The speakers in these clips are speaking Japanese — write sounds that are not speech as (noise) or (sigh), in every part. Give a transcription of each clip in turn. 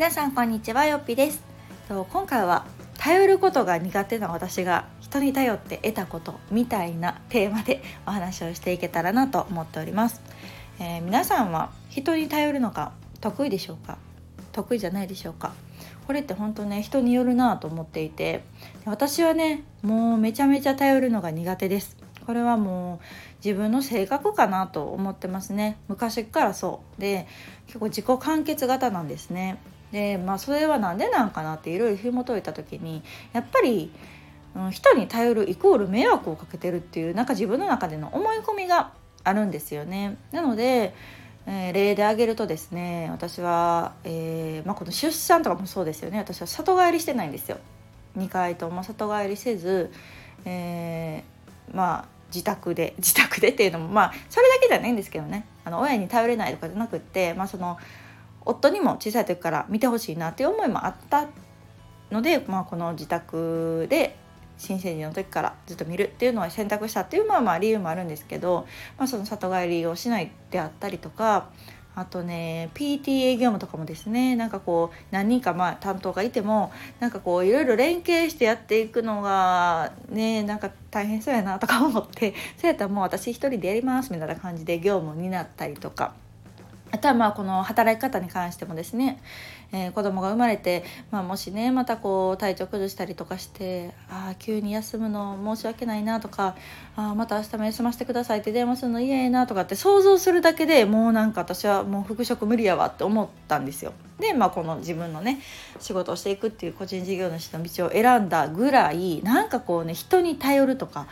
皆さんこんにちはよっぴです。と今回は頼ることが苦手な私が人に頼って得たことみたいなテーマでお話をしていけたらなと思っております、えー、皆さんは人に頼るのが得意でしょうか？得意じゃないでしょうか？これって本当ね人によるなと思っていて私はねもうめちゃめちゃ頼るのが苦手です。これはもう自分の性格かなと思ってますね。昔からそう。で結構自己完結型なんですね。でまあそれは何でなんかなっていろいろ紐解いた時にやっぱり、うん、人に頼るイコール迷惑をかけてるっていうなんか自分の中での思い込みがあるんですよね。なので、えー、例で挙げるとですね私は、えーまあ、この出産とかもそうですよね私は里帰りしてないんですよ。2回とも里帰りせず、えー、まあ自宅で自宅でっていうのもまあそれだけじゃないんですけどねあの親に頼れないとかじゃなくって、まあ、その夫にも小さい時から見てほしいなっていう思いもあったので、まあ、この自宅で新生児の時からずっと見るっていうのは選択したっていうまあまあ理由もあるんですけど、まあ、その里帰りをしないであったりとかあとね PTA 業務とかもですねなんかこう何人かまあ担当がいてもなんかこういろいろ連携してやっていくのがねなんか大変そうやなとか思って (laughs) そうやったらもう私一人でやりますみたいな感じで業務になったりとか。あとはまあこの働き方に関してもですね、えー、子供が生まれて、まあ、もしねまたこう体調崩したりとかしてああ急に休むの申し訳ないなとかあまた明日も休ませてくださいって電話するの嫌やなとかって想像するだけでもうなんか私はもう復職無理やわって思ったんですよ。でまあこの自分のね仕事をしていくっていう個人事業主の道を選んだぐらいなんかこうね人に頼るとか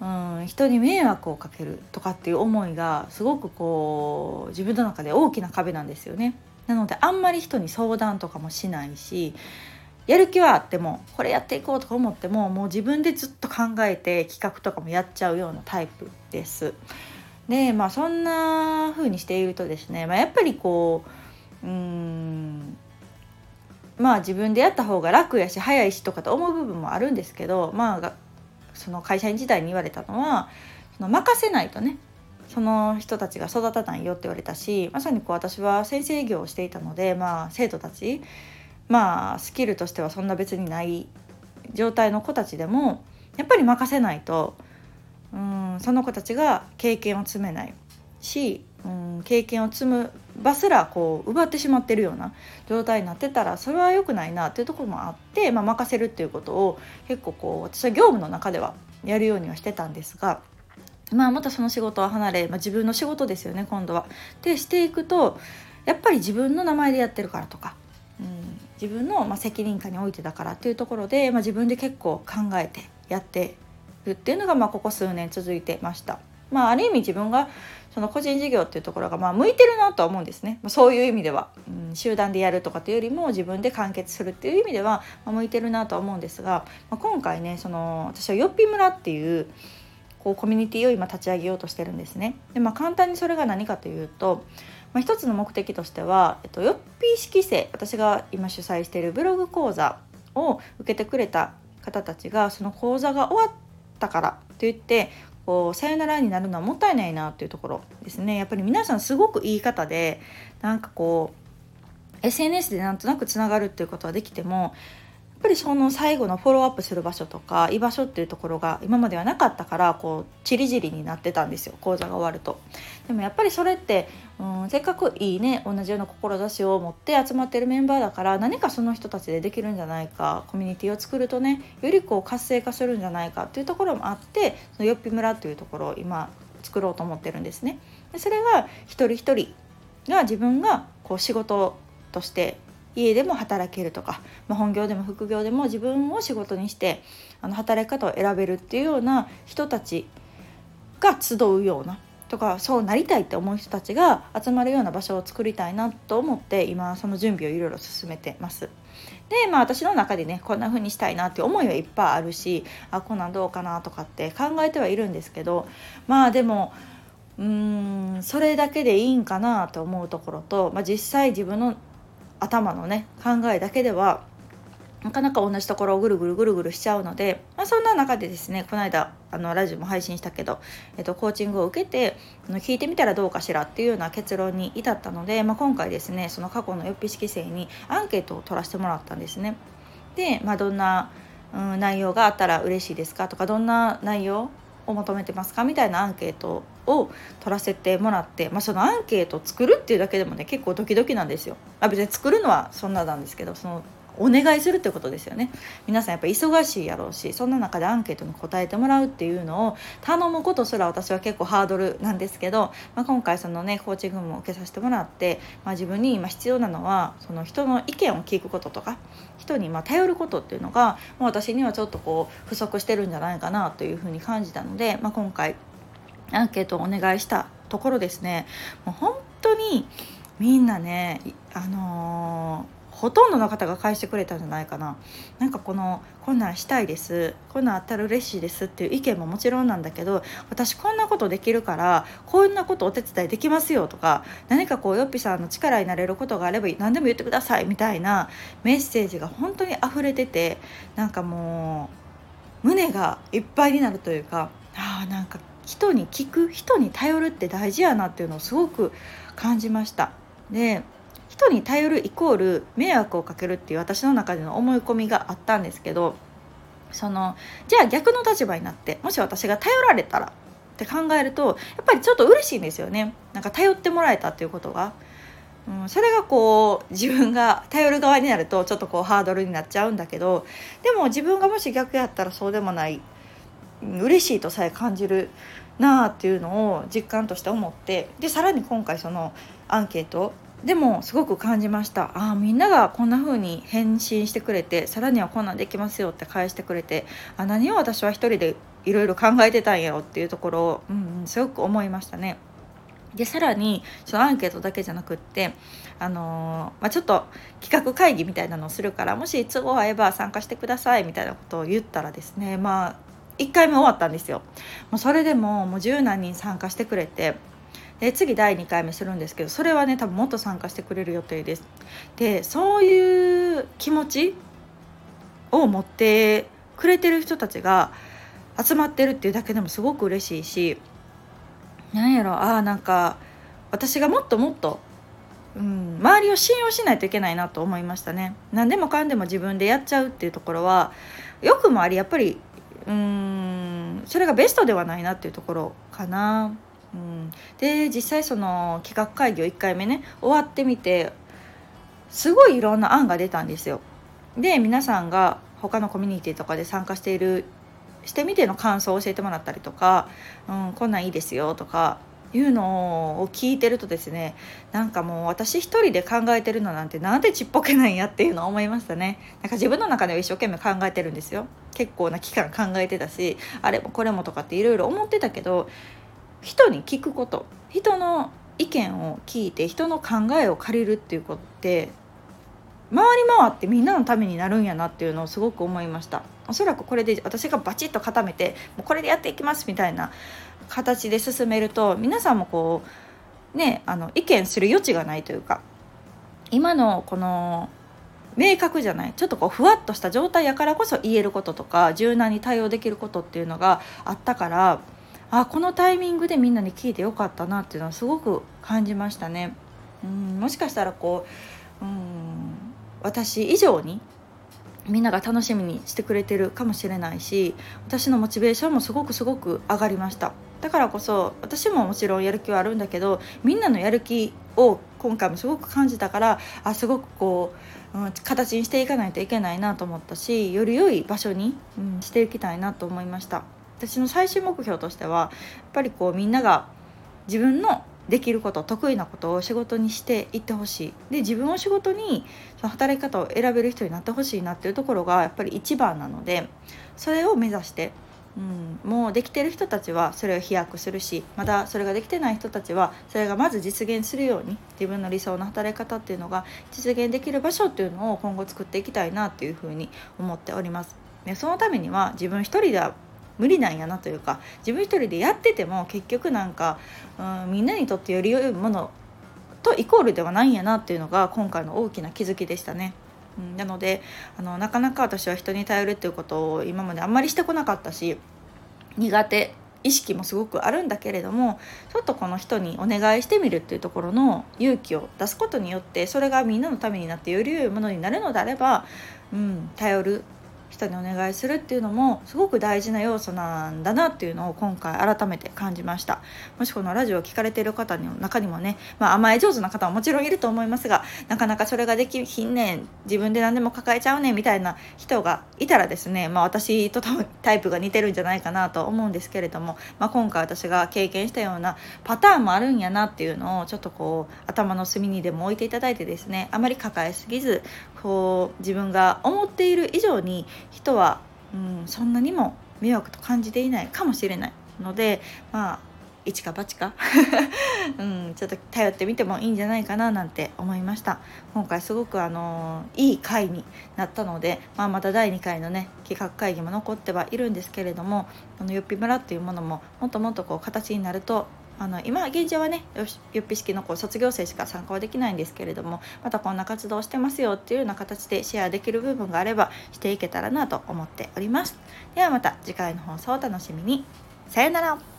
うん人に迷惑をかけるとかっていう思いがすごくこう自分の中で大きな壁なんですよね。なのであんまり人に相談とかもしないしやる気はあってもこれやっていこうとか思ってももう自分でずっと考えて企画とかもやっちゃうようなタイプです。でまあそんな風にしているとですね、まあ、やっぱりこううんまあ自分でやった方が楽やし早いしとかと思う部分もあるんですけどまあその会社員時代に言われたのはその任せないとねその人たちが育たないよって言われたしまさにこう私は先生業をしていたので、まあ、生徒たちまあスキルとしてはそんな別にない状態の子たちでもやっぱり任せないとうんその子たちが経験を積めないしうん経験を積む場すらこう奪ってしまってるような状態になってたらそれは良くないなっていうところもあって、まあ、任せるっていうことを結構こう私は業務の中ではやるようにはしてたんですが。まあ、またその仕事を離れ、まあ、自分の仕事ですよね今度は。でしていくとやっぱり自分の名前でやってるからとか、うん、自分のまあ責任感においてだからっていうところで、まあ、自分で結構考えてやってるっていうのがまあここ数年続いてました。まあ、ある意味自分がその個人事業っていうところがまあ向いてるなとは思うんですね、そういう意味では、うん、集団でやるとかというよりも自分で完結するっていう意味では、向いてるなとは思うんですが、まあ、今回ねその私はよっぴ村っていうこうコミュニティを今立ち上げようとしてるんですね。でまあ、簡単にそれが何かというと、まあ、一つの目的としては、えっと、よっぴ式生私が今主催しているブログ講座を受けてくれた方たちがその講座が終わったからといってこうさよならになるのはもったいないなっていうところですね。やっぱり皆さんすごく言い方でなんかこう SNS でなんとなくつながるっていうことはできてもっぱりその最後のフォローアップする場所とか居場所っていうところが今まではなかったからこうちりぢりになってたんですよ講座が終わると。でもやっぱりそれって、うん、せっかくいいね同じような志を持って集まってるメンバーだから何かその人たちでできるんじゃないかコミュニティを作るとねよりこう活性化するんじゃないかっていうところもあってそのよっぴ村というところを今作ろうと思ってるんですね。でそれが一人一人が自分がこう仕事として家でも働けるとか、ま、本業でも副業でも自分を仕事にしてあの働き方を選べるっていうような人たちが集うようなとかそうなりたいって思う人たちが集まるような場所を作りたいなと思って今その準備をいろいろ進めてます。でまあ私の中でねこんな風にしたいなって思いはいっぱいあるしあこんなんどうかなとかって考えてはいるんですけどまあでもうーんそれだけでいいんかなと思うところと、まあ、実際自分の頭のね考えだけではなかなか同じところをぐるぐるぐるぐるしちゃうので、まあ、そんな中でですねこの間あのラジオも配信したけど、えっと、コーチングを受けてあの聞いてみたらどうかしらっていうような結論に至ったので、まあ、今回ですねその過去のよっぴ式生にアンケートを取らせてもらったんですね。で、まあ、どんな、うん、内容があったら嬉しいですかとかどんな内容を求めてますかみたいなアンケートを取らせてもらって、まあ、そのアンケートを作るっていうだけでもね結構ドキドキなんですよ。まあ、別に作るのはそんななんですけどそのお願いするってことですよね。皆さんやっぱ忙しいやろうしそんな中でアンケートに答えてもらうっていうのを頼むことすら私は結構ハードルなんですけど、まあ、今回そのねコーチングも受けさせてもらって、まあ、自分に今必要なのはその人の意見を聞くこととか人にま頼ることっていうのがもう私にはちょっとこう不足してるんじゃないかなというふうに感じたので、まあ、今回アンケートをお願いしたところですね。もう本当にみんなねあのーほとんどの方が返してくれたんじゃないかななんかこのこんなんしたいですこんなんあったら嬉しいですっていう意見ももちろんなんだけど私こんなことできるからこんなことお手伝いできますよとか何かこうよっぴさんの力になれることがあれば何でも言ってくださいみたいなメッセージが本当に溢れててなんかもう胸がいっぱいになるというかあなんか人に聞く人に頼るって大事やなっていうのをすごく感じました。で人に頼るイコール迷惑をかけるっていう私の中での思い込みがあったんですけどそのじゃあ逆の立場になってもし私が頼られたらって考えるとやっぱりちょっと嬉しいんですよねなんか頼ってもらえたっていうことが。うん、それがこう自分が頼る側になるとちょっとこうハードルになっちゃうんだけどでも自分がもし逆やったらそうでもない嬉しいとさえ感じるなあっていうのを実感として思ってでさらに今回そのアンケートでもすごく感じましたああみんながこんな風に返信してくれてさらにはこんなんできますよって返してくれてあ何を私は一人でいろいろ考えてたんやろっていうところを、うん、すごく思いましたね。でさらにそのアンケートだけじゃなくって、あのー、まあ、ちょっと企画会議みたいなのをするからもし都合合えば参加してくださいみたいなことを言ったらですねまあ1回目終わったんですよ。もうそれでももう十何人参加してくれてで次第2回目するんですけどそれはね多分もっと参加してくれる予定です。でそういう気持ちを持ってくれてる人たちが集まってるっていうだけでもすごく嬉しいしなんやろああなんか私がもっともっと、うん、周りを信用しないといけないなと思いましたね。何でもかんでも自分でやっちゃうっていうところはよくもありやっぱりうんそれがベストではないなっていうところかな。うん、で実際その企画会議を1回目ね終わってみてすごいいろんな案が出たんですよ。で皆さんが他のコミュニティとかで参加しているしてみての感想を教えてもらったりとか、うん、こんなんいいですよとかいうのを聞いてるとですねなんかもう私一人で考えてるのなんてなんでちっぽけなんやっていうのを思いましたね。なんか自分の中では一生懸命考えてるんですよ。結構な期間考えてたしあれもこれもとかっていろいろ思ってたけど人に聞くこと。人の意見を聞いて人の考えを借りるっていうことって回り回ってみんなのためになるんやなっていうのをすごく思いました。おそらくこれで私がバチッと固めてもうこれでやっていきますみたいな形で進めると皆さんもこうねあの意見する余地がないというか今のこの明確じゃないちょっとこうふわっとした状態やからこそ言えることとか柔軟に対応できることっていうのがあったからあこのタイミングでみんなに聞いてよかったなっていうのはすごく感じましたね。うんもしかしたらこううん私以上にみんなが楽しみにしてくれてるかもしれないし私のモチベーションもすごくすごく上がりましただからこそ私ももちろんやる気はあるんだけどみんなのやる気を今回もすごく感じたからあすごくこう、うん、形にしていかないといけないなと思ったしより良い場所に、うん、していきたいなと思いました私の最終目標としてはやっぱりこうみんなが自分のできること得意なことを仕事にしていってほしいで自分を仕事にその働き方を選べる人になってほしいなっていうところがやっぱり一番なのでそれを目指して、うん、もうできてる人たちはそれを飛躍するしまだそれができてない人たちはそれがまず実現するように自分の理想の働き方っていうのが実現できる場所っていうのを今後作っていきたいなっていうふうに思っております。でそのためには自分一人では無理なんやなというか自分一人でやってても結局なんか、うん、みんなにとってより良いものとイコールではないんやなっていうのが今回の大きな気づきでしたね。うん、なのであのなかなか私は人に頼るっていうことを今まであんまりしてこなかったし苦手意識もすごくあるんだけれどもちょっとこの人にお願いしてみるっていうところの勇気を出すことによってそれがみんなのためになってより良いものになるのであれば、うん、頼る人にお願いするっていうのもすごく大事な要素なんだなっていうのを今回改めて感じました。もしこのラジオを聴かれている方の中にもね、まあ、甘え上手な方はもちろんいると思いますがなかなかそれができひんねん自分で何でも抱えちゃうねんみたいな人がいたらですね、まあ、私とタイプが似てるんじゃないかなと思うんですけれども、まあ、今回私が経験したようなパターンもあるんやなっていうのをちょっとこう頭の隅にでも置いていただいてですねあまり抱えすぎずこう自分が思っている以上に人は、うん、そんなにも迷惑と感じていないかもしれないのでまあ一か八か、(laughs) うん、ちょっと頼ってみてもいいんじゃないかななんて思いました。今回すごくあのいい回になったので、まあ、また第2回のね企画会議も残ってはいるんですけれどもこのよっぴ村っていうものももっともっとこう形になるとあの今現状はねよっぴ式のこう卒業生しか参加はできないんですけれどもまたこんな活動をしてますよっていうような形でシェアできる部分があればしていけたらなと思っております。ではまた次回の放送をお楽しみに。さよなら。